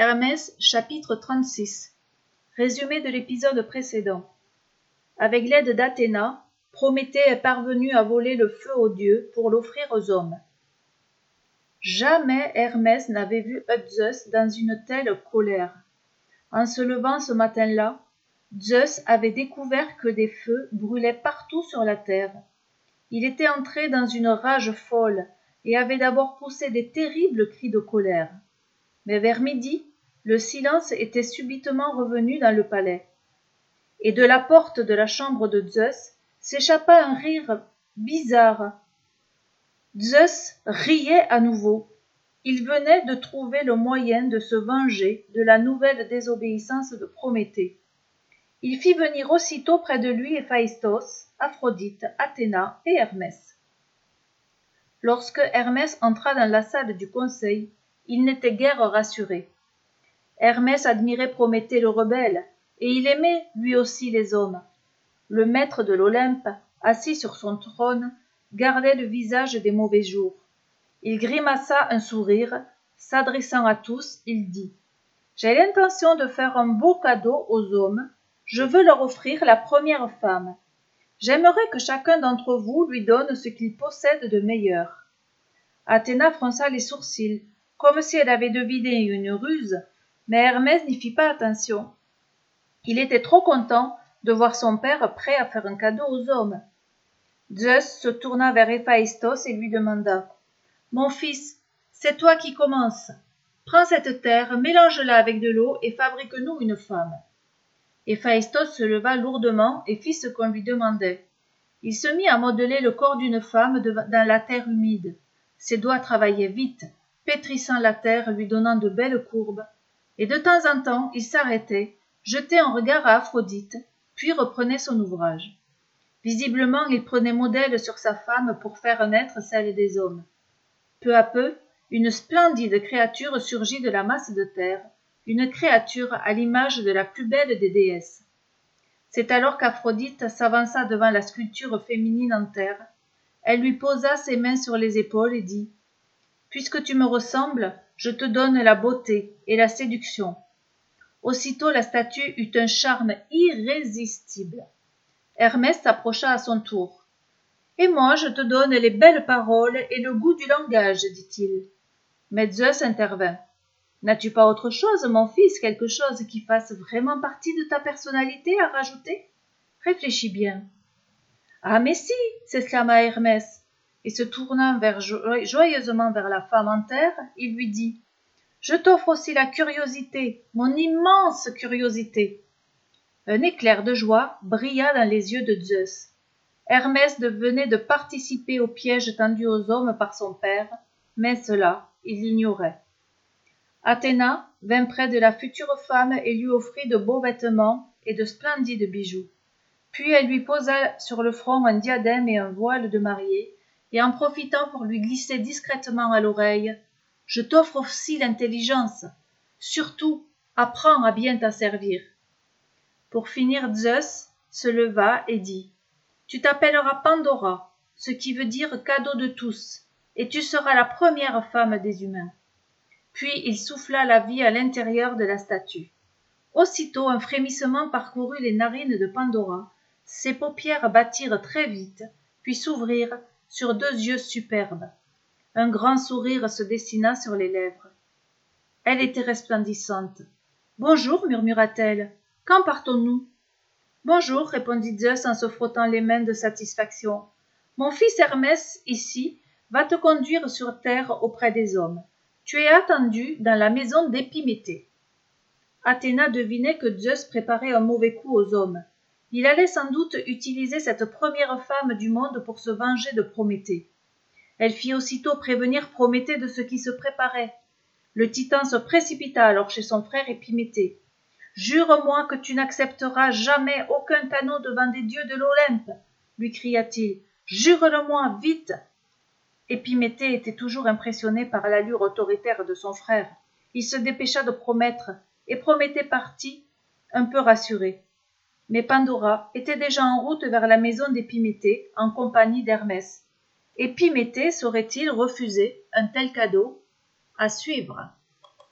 Hermès chapitre 36 Résumé de l'épisode précédent. Avec l'aide d'Athéna, Prométhée est parvenu à voler le feu aux dieux pour l'offrir aux hommes. Jamais Hermès n'avait vu Zeus dans une telle colère. En se levant ce matin-là, Zeus avait découvert que des feux brûlaient partout sur la terre. Il était entré dans une rage folle et avait d'abord poussé des terribles cris de colère. Mais vers midi, le silence était subitement revenu dans le palais. Et de la porte de la chambre de Zeus s'échappa un rire bizarre. Zeus riait à nouveau. Il venait de trouver le moyen de se venger de la nouvelle désobéissance de Prométhée. Il fit venir aussitôt près de lui Héphaïstos, Aphrodite, Athéna et Hermès. Lorsque Hermès entra dans la salle du conseil, il n'était guère rassuré. Hermès admirait Prométhée le rebelle, et il aimait lui aussi les hommes. Le maître de l'Olympe, assis sur son trône, gardait le visage des mauvais jours. Il grimaça un sourire, s'adressant à tous, il dit J'ai l'intention de faire un beau cadeau aux hommes, je veux leur offrir la première femme. J'aimerais que chacun d'entre vous lui donne ce qu'il possède de meilleur. Athéna fronça les sourcils, comme si elle avait deviné une ruse, mais Hermès n'y fit pas attention. Il était trop content de voir son père prêt à faire un cadeau aux hommes. Zeus se tourna vers Héphaïstos et lui demanda Mon fils, c'est toi qui commences. Prends cette terre, mélange-la avec de l'eau et fabrique-nous une femme. Héphaïstos se leva lourdement et fit ce qu'on lui demandait. Il se mit à modeler le corps d'une femme dans la terre humide. Ses doigts travaillaient vite, pétrissant la terre, lui donnant de belles courbes, et de temps en temps il s'arrêtait, jetait un regard à Aphrodite, puis reprenait son ouvrage. Visiblement il prenait modèle sur sa femme pour faire naître celle des hommes. Peu à peu, une splendide créature surgit de la masse de terre, une créature à l'image de la plus belle des déesses. C'est alors qu'Aphrodite s'avança devant la sculpture féminine en terre. Elle lui posa ses mains sur les épaules et dit Puisque tu me ressembles, je te donne la beauté et la séduction. Aussitôt la statue eut un charme irrésistible. Hermès s'approcha à son tour. Et moi je te donne les belles paroles et le goût du langage, dit-il. Mais Zeus intervint. N'as-tu pas autre chose, mon fils, quelque chose qui fasse vraiment partie de ta personnalité à rajouter? Réfléchis bien. Ah, mais si s'exclama Hermès, et se tournant vers, joyeusement vers la femme en terre, il lui dit Je t'offre aussi la curiosité, mon immense curiosité. Un éclair de joie brilla dans les yeux de Zeus. Hermès venait de participer au piège tendu aux hommes par son père, mais cela, il l'ignorait. Athéna vint près de la future femme et lui offrit de beaux vêtements et de splendides bijoux. Puis elle lui posa sur le front un diadème et un voile de mariée, et en profitant pour lui glisser discrètement à l'oreille Je t'offre aussi l'intelligence. Surtout, apprends à bien t'asservir. Pour finir, Zeus se leva et dit Tu t'appelleras Pandora, ce qui veut dire cadeau de tous, et tu seras la première femme des humains puis il souffla la vie à l'intérieur de la statue. Aussitôt un frémissement parcourut les narines de Pandora, ses paupières battirent très vite, puis s'ouvrirent sur deux yeux superbes. Un grand sourire se dessina sur les lèvres. Elle était resplendissante. Bonjour, murmura-t-elle. Quand partons-nous Bonjour, répondit Zeus en se frottant les mains de satisfaction. Mon fils Hermès, ici, va te conduire sur terre auprès des hommes tu es attendu dans la maison d'épiméthée athéna devinait que zeus préparait un mauvais coup aux hommes il allait sans doute utiliser cette première femme du monde pour se venger de prométhée. Elle fit aussitôt prévenir prométhée de ce qui se préparait. Le titan se précipita alors chez son frère épiméthée. Jure-moi que tu n'accepteras jamais aucun canot devant des dieux de l'olympe lui cria-t-il. Jure-le-moi vite. Épiméthée était toujours impressionné par l'allure autoritaire de son frère. Il se dépêcha de promettre, et Prométhée partit, un peu rassuré. Mais Pandora était déjà en route vers la maison d'Épiméthée, en compagnie d'Hermès. Épiméthée saurait-il refuser un tel cadeau À suivre?